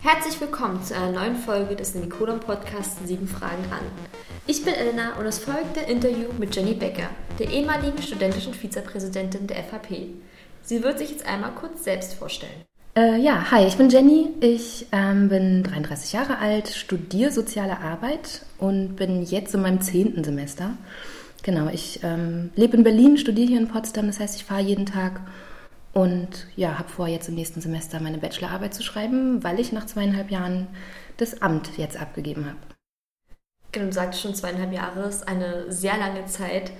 Herzlich willkommen zu einer neuen Folge des Nikodon Podcasts 7 Fragen an. Ich bin Elena und es folgt ein Interview mit Jenny Becker, der ehemaligen studentischen Vizepräsidentin der FHP. Sie wird sich jetzt einmal kurz selbst vorstellen. Äh, ja, hi, ich bin Jenny. Ich ähm, bin 33 Jahre alt, studiere soziale Arbeit und bin jetzt in meinem zehnten Semester. Genau, ich ähm, lebe in Berlin, studiere hier in Potsdam, das heißt, ich fahre jeden Tag und ja, habe vor, jetzt im nächsten Semester meine Bachelorarbeit zu schreiben, weil ich nach zweieinhalb Jahren das Amt jetzt abgegeben habe. Genau, du sagtest schon zweieinhalb Jahre, ist eine sehr lange Zeit.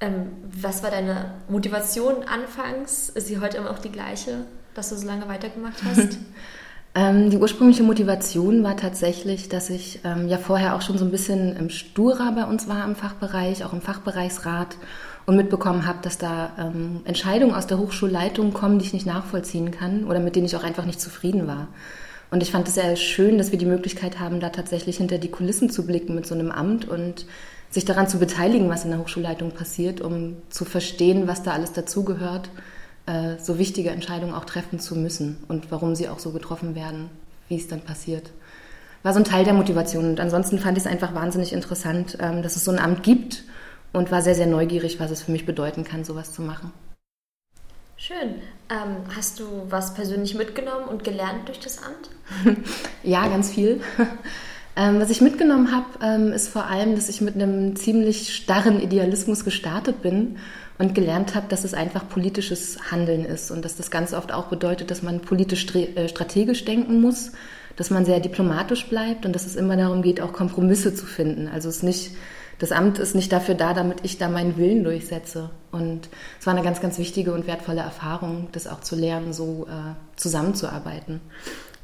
Ähm, was war deine Motivation anfangs? Ist sie heute immer noch die gleiche, dass du so lange weitergemacht hast? ähm, die ursprüngliche Motivation war tatsächlich, dass ich ähm, ja vorher auch schon so ein bisschen im Stura bei uns war im Fachbereich, auch im Fachbereichsrat und mitbekommen habe, dass da ähm, Entscheidungen aus der Hochschulleitung kommen, die ich nicht nachvollziehen kann oder mit denen ich auch einfach nicht zufrieden war. Und ich fand es sehr schön, dass wir die Möglichkeit haben, da tatsächlich hinter die Kulissen zu blicken mit so einem Amt und sich daran zu beteiligen, was in der Hochschulleitung passiert, um zu verstehen, was da alles dazugehört, äh, so wichtige Entscheidungen auch treffen zu müssen und warum sie auch so getroffen werden, wie es dann passiert. War so ein Teil der Motivation. Und ansonsten fand ich es einfach wahnsinnig interessant, ähm, dass es so ein Amt gibt und war sehr, sehr neugierig, was es für mich bedeuten kann, sowas zu machen. Schön. Ähm, hast du was persönlich mitgenommen und gelernt durch das Amt? ja, ganz viel. Ähm, was ich mitgenommen habe, ähm, ist vor allem, dass ich mit einem ziemlich starren Idealismus gestartet bin und gelernt habe, dass es einfach politisches Handeln ist und dass das ganz oft auch bedeutet, dass man politisch äh, strategisch denken muss, dass man sehr diplomatisch bleibt und dass es immer darum geht, auch Kompromisse zu finden. Also es nicht das Amt ist nicht dafür da, damit ich da meinen Willen durchsetze. Und es war eine ganz, ganz wichtige und wertvolle Erfahrung, das auch zu lernen, so äh, zusammenzuarbeiten.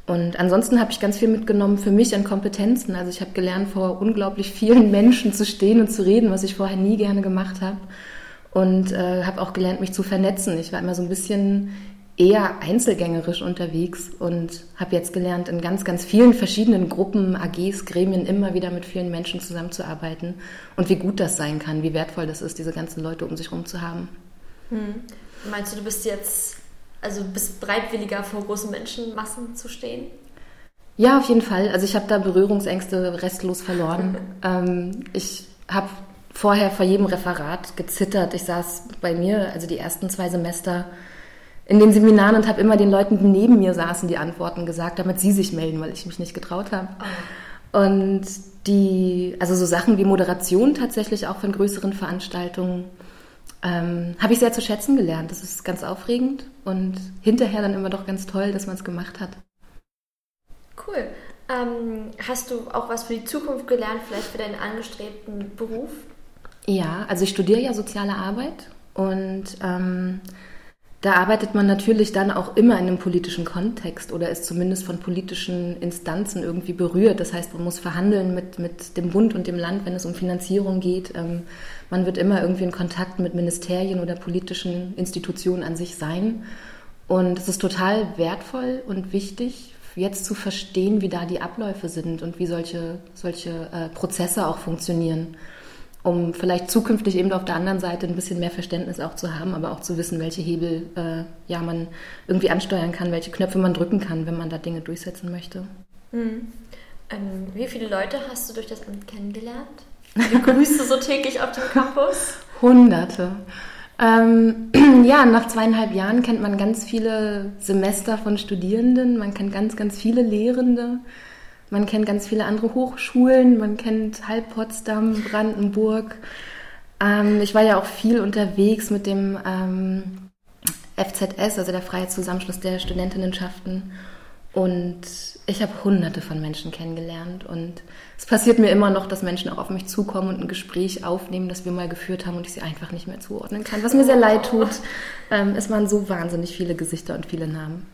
Und ansonsten habe ich ganz viel mitgenommen für mich an Kompetenzen. Also ich habe gelernt, vor unglaublich vielen Menschen zu stehen und zu reden, was ich vorher nie gerne gemacht habe. Und äh, habe auch gelernt, mich zu vernetzen. Ich war immer so ein bisschen eher einzelgängerisch unterwegs und habe jetzt gelernt, in ganz, ganz vielen verschiedenen Gruppen, AGs, Gremien immer wieder mit vielen Menschen zusammenzuarbeiten und wie gut das sein kann, wie wertvoll das ist, diese ganzen Leute um sich herum zu haben. Hm. Meinst du, du bist jetzt, also bist bereitwilliger vor großen Menschenmassen zu stehen? Ja, auf jeden Fall. Also ich habe da Berührungsängste restlos verloren. ähm, ich habe vorher vor jedem Referat gezittert. Ich saß bei mir, also die ersten zwei Semester, in den Seminaren und habe immer den Leuten, die neben mir saßen, die Antworten gesagt, damit sie sich melden, weil ich mich nicht getraut habe. Oh. Und die, also so Sachen wie Moderation tatsächlich auch von größeren Veranstaltungen, ähm, habe ich sehr zu schätzen gelernt. Das ist ganz aufregend und hinterher dann immer doch ganz toll, dass man es gemacht hat. Cool. Ähm, hast du auch was für die Zukunft gelernt, vielleicht für deinen angestrebten Beruf? Ja, also ich studiere ja soziale Arbeit und ähm, da arbeitet man natürlich dann auch immer in einem politischen Kontext oder ist zumindest von politischen Instanzen irgendwie berührt. Das heißt, man muss verhandeln mit, mit dem Bund und dem Land, wenn es um Finanzierung geht. Ähm, man wird immer irgendwie in Kontakt mit Ministerien oder politischen Institutionen an sich sein. Und es ist total wertvoll und wichtig, jetzt zu verstehen, wie da die Abläufe sind und wie solche, solche äh, Prozesse auch funktionieren um vielleicht zukünftig eben auf der anderen Seite ein bisschen mehr Verständnis auch zu haben, aber auch zu wissen, welche Hebel äh, ja, man irgendwie ansteuern kann, welche Knöpfe man drücken kann, wenn man da Dinge durchsetzen möchte. Mhm. Ähm, wie viele Leute hast du durch das Amt kennengelernt? Wie grüßt du so täglich auf dem Campus? Hunderte. Ähm, ja, nach zweieinhalb Jahren kennt man ganz viele Semester von Studierenden, man kennt ganz, ganz viele Lehrende. Man kennt ganz viele andere Hochschulen, man kennt halb Potsdam, Brandenburg. Ähm, ich war ja auch viel unterwegs mit dem ähm, FZS, also der Freiheitszusammenschluss der Studentinnenschaften. Und ich habe hunderte von Menschen kennengelernt. Und es passiert mir immer noch, dass Menschen auch auf mich zukommen und ein Gespräch aufnehmen, das wir mal geführt haben und ich sie einfach nicht mehr zuordnen kann. Was mir sehr leid tut. Ähm, es waren so wahnsinnig viele Gesichter und viele Namen.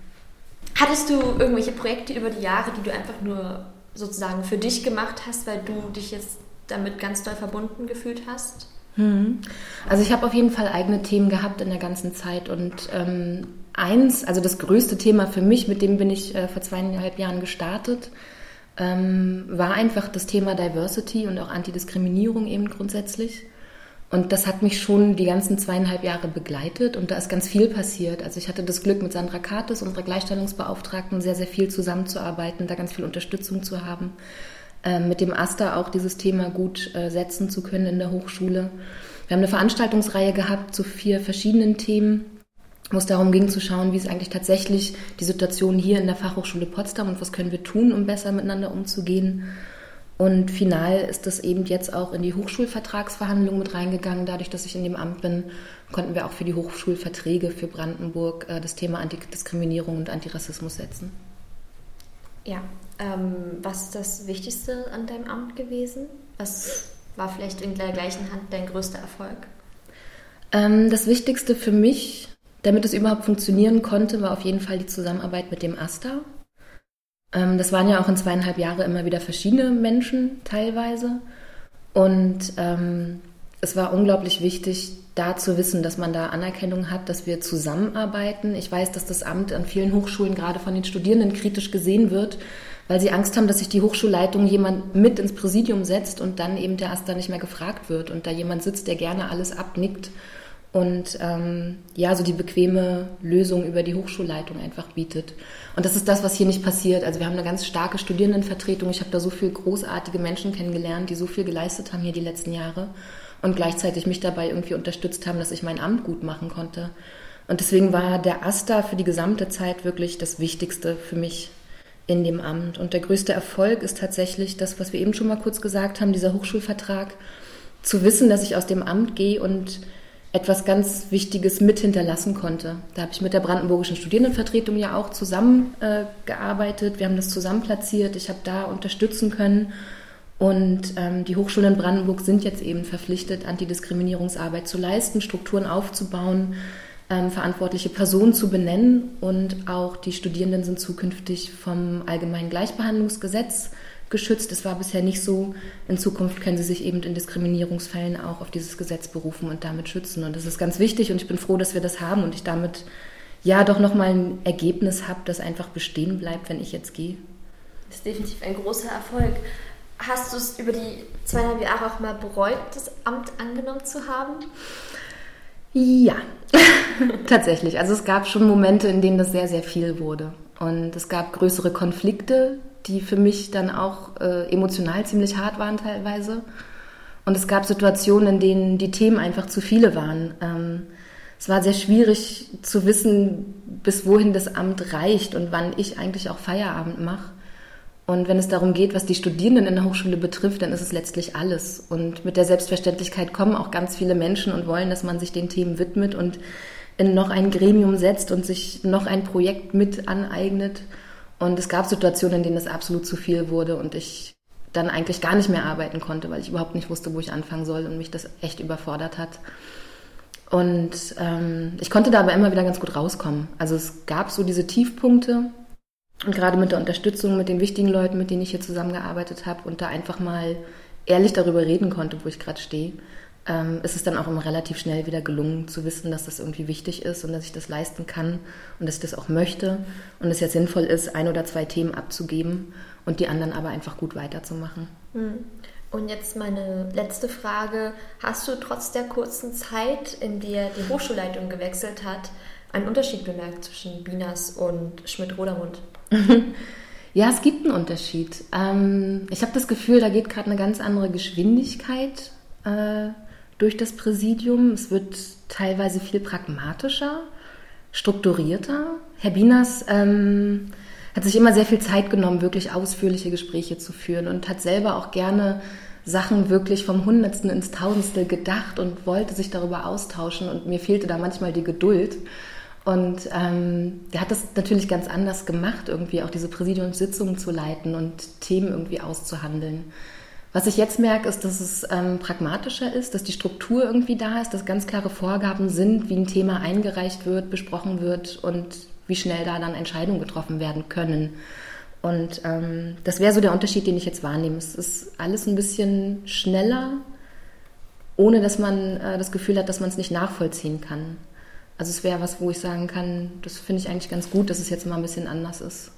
Hattest du irgendwelche Projekte über die Jahre, die du einfach nur sozusagen für dich gemacht hast, weil du dich jetzt damit ganz doll verbunden gefühlt hast? Hm. Also ich habe auf jeden Fall eigene Themen gehabt in der ganzen Zeit und ähm, eins, also das größte Thema für mich, mit dem bin ich äh, vor zweieinhalb Jahren gestartet, ähm, war einfach das Thema Diversity und auch Antidiskriminierung eben grundsätzlich. Und das hat mich schon die ganzen zweieinhalb Jahre begleitet und da ist ganz viel passiert. Also ich hatte das Glück, mit Sandra Kates, unserer Gleichstellungsbeauftragten, sehr, sehr viel zusammenzuarbeiten, da ganz viel Unterstützung zu haben, äh, mit dem AStA auch dieses Thema gut äh, setzen zu können in der Hochschule. Wir haben eine Veranstaltungsreihe gehabt zu vier verschiedenen Themen, wo es darum ging zu schauen, wie ist eigentlich tatsächlich die Situation hier in der Fachhochschule Potsdam und was können wir tun, um besser miteinander umzugehen. Und final ist das eben jetzt auch in die Hochschulvertragsverhandlungen mit reingegangen. Dadurch, dass ich in dem Amt bin, konnten wir auch für die Hochschulverträge für Brandenburg äh, das Thema Antidiskriminierung und Antirassismus setzen. Ja, ähm, was ist das Wichtigste an deinem Amt gewesen? Was war vielleicht in der gleichen Hand dein größter Erfolg? Ähm, das Wichtigste für mich, damit es überhaupt funktionieren konnte, war auf jeden Fall die Zusammenarbeit mit dem AStA. Ähm, das waren ja auch in zweieinhalb Jahren immer wieder verschiedene Menschen teilweise. Und ähm, es war unglaublich wichtig, da zu wissen, dass man da Anerkennung hat, dass wir zusammenarbeiten. Ich weiß, dass das Amt an vielen Hochschulen gerade von den Studierenden kritisch gesehen wird, weil sie Angst haben, dass sich die Hochschulleitung jemand mit ins Präsidium setzt und dann eben der Aster nicht mehr gefragt wird und da jemand sitzt, der gerne alles abnickt und ähm, ja, so die bequeme Lösung über die Hochschulleitung einfach bietet. Und das ist das, was hier nicht passiert. Also wir haben eine ganz starke Studierendenvertretung. Ich habe da so viele großartige Menschen kennengelernt, die so viel geleistet haben hier die letzten Jahre und gleichzeitig mich dabei irgendwie unterstützt haben, dass ich mein Amt gut machen konnte. Und deswegen war der AStA für die gesamte Zeit wirklich das Wichtigste für mich in dem Amt. Und der größte Erfolg ist tatsächlich das, was wir eben schon mal kurz gesagt haben, dieser Hochschulvertrag, zu wissen, dass ich aus dem Amt gehe und etwas ganz Wichtiges mit hinterlassen konnte. Da habe ich mit der Brandenburgischen Studierendenvertretung ja auch zusammengearbeitet. Äh, wir haben das zusammen platziert. Ich habe da unterstützen können und ähm, die Hochschulen in Brandenburg sind jetzt eben verpflichtet, Antidiskriminierungsarbeit zu leisten, Strukturen aufzubauen, ähm, verantwortliche Personen zu benennen. Und auch die Studierenden sind zukünftig vom Allgemeinen Gleichbehandlungsgesetz geschützt. Es war bisher nicht so. In Zukunft können sie sich eben in Diskriminierungsfällen auch auf dieses Gesetz berufen und damit schützen. Und das ist ganz wichtig und ich bin froh, dass wir das haben und ich damit ja doch nochmal ein Ergebnis habe, das einfach bestehen bleibt, wenn ich jetzt gehe. Das ist definitiv ein großer Erfolg. Hast du es über die zweieinhalb Jahre auch mal bereut, das Amt angenommen zu haben? Ja, tatsächlich. Also es gab schon Momente, in denen das sehr, sehr viel wurde. Und es gab größere Konflikte, die für mich dann auch äh, emotional ziemlich hart waren teilweise. Und es gab Situationen, in denen die Themen einfach zu viele waren. Ähm, es war sehr schwierig zu wissen, bis wohin das Amt reicht und wann ich eigentlich auch Feierabend mache. Und wenn es darum geht, was die Studierenden in der Hochschule betrifft, dann ist es letztlich alles. Und mit der Selbstverständlichkeit kommen auch ganz viele Menschen und wollen, dass man sich den Themen widmet und in noch ein Gremium setzt und sich noch ein Projekt mit aneignet. Und es gab Situationen, in denen es absolut zu viel wurde und ich dann eigentlich gar nicht mehr arbeiten konnte, weil ich überhaupt nicht wusste, wo ich anfangen soll und mich das echt überfordert hat. Und ähm, ich konnte da aber immer wieder ganz gut rauskommen. Also es gab so diese Tiefpunkte, und gerade mit der Unterstützung mit den wichtigen Leuten, mit denen ich hier zusammengearbeitet habe und da einfach mal ehrlich darüber reden konnte, wo ich gerade stehe, ähm, ist es dann auch immer relativ schnell wieder gelungen zu wissen, dass das irgendwie wichtig ist und dass ich das leisten kann und dass ich das auch möchte und es jetzt sinnvoll ist, ein oder zwei Themen abzugeben und die anderen aber einfach gut weiterzumachen. Hm. Und jetzt meine letzte Frage. Hast du trotz der kurzen Zeit, in der die Hochschulleitung gewechselt hat, einen Unterschied bemerkt zwischen Binas und Schmidt-Rodermund? ja, es gibt einen Unterschied. Ähm, ich habe das Gefühl, da geht gerade eine ganz andere Geschwindigkeit äh, durch das Präsidium. Es wird teilweise viel pragmatischer, strukturierter. Herr Binas ähm, hat sich immer sehr viel Zeit genommen, wirklich ausführliche Gespräche zu führen und hat selber auch gerne Sachen wirklich vom Hundertsten ins Tausendstel gedacht und wollte sich darüber austauschen und mir fehlte da manchmal die Geduld. Und ähm, der hat das natürlich ganz anders gemacht, irgendwie auch diese Präsidiumssitzungen zu leiten und Themen irgendwie auszuhandeln. Was ich jetzt merke, ist, dass es ähm, pragmatischer ist, dass die Struktur irgendwie da ist, dass ganz klare Vorgaben sind, wie ein Thema eingereicht wird, besprochen wird und wie schnell da dann Entscheidungen getroffen werden können. Und ähm, das wäre so der Unterschied, den ich jetzt wahrnehme. Es ist alles ein bisschen schneller, ohne dass man äh, das Gefühl hat, dass man es nicht nachvollziehen kann. Also es wäre was, wo ich sagen kann, das finde ich eigentlich ganz gut, dass es jetzt mal ein bisschen anders ist.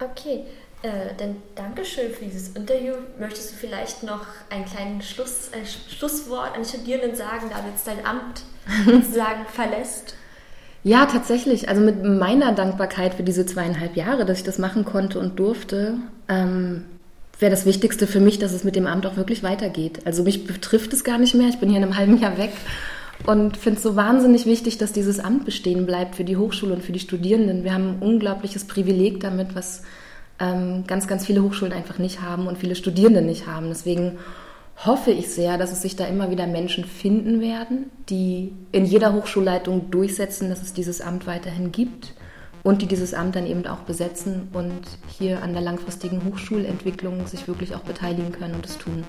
Okay. Äh, dann Dankeschön für dieses Interview. Möchtest du vielleicht noch ein kleines Schluss, ein Schlusswort an die Studierenden sagen, da du jetzt dein Amt sozusagen verlässt? Ja, tatsächlich. Also mit meiner Dankbarkeit für diese zweieinhalb Jahre, dass ich das machen konnte und durfte, ähm, wäre das Wichtigste für mich, dass es mit dem Amt auch wirklich weitergeht. Also mich betrifft es gar nicht mehr. Ich bin hier in einem halben Jahr weg und finde es so wahnsinnig wichtig, dass dieses Amt bestehen bleibt für die Hochschule und für die Studierenden. Wir haben ein unglaubliches Privileg damit, was ganz, ganz viele Hochschulen einfach nicht haben und viele Studierende nicht haben. Deswegen hoffe ich sehr, dass es sich da immer wieder Menschen finden werden, die in jeder Hochschulleitung durchsetzen, dass es dieses Amt weiterhin gibt und die dieses Amt dann eben auch besetzen und hier an der langfristigen Hochschulentwicklung sich wirklich auch beteiligen können und es tun.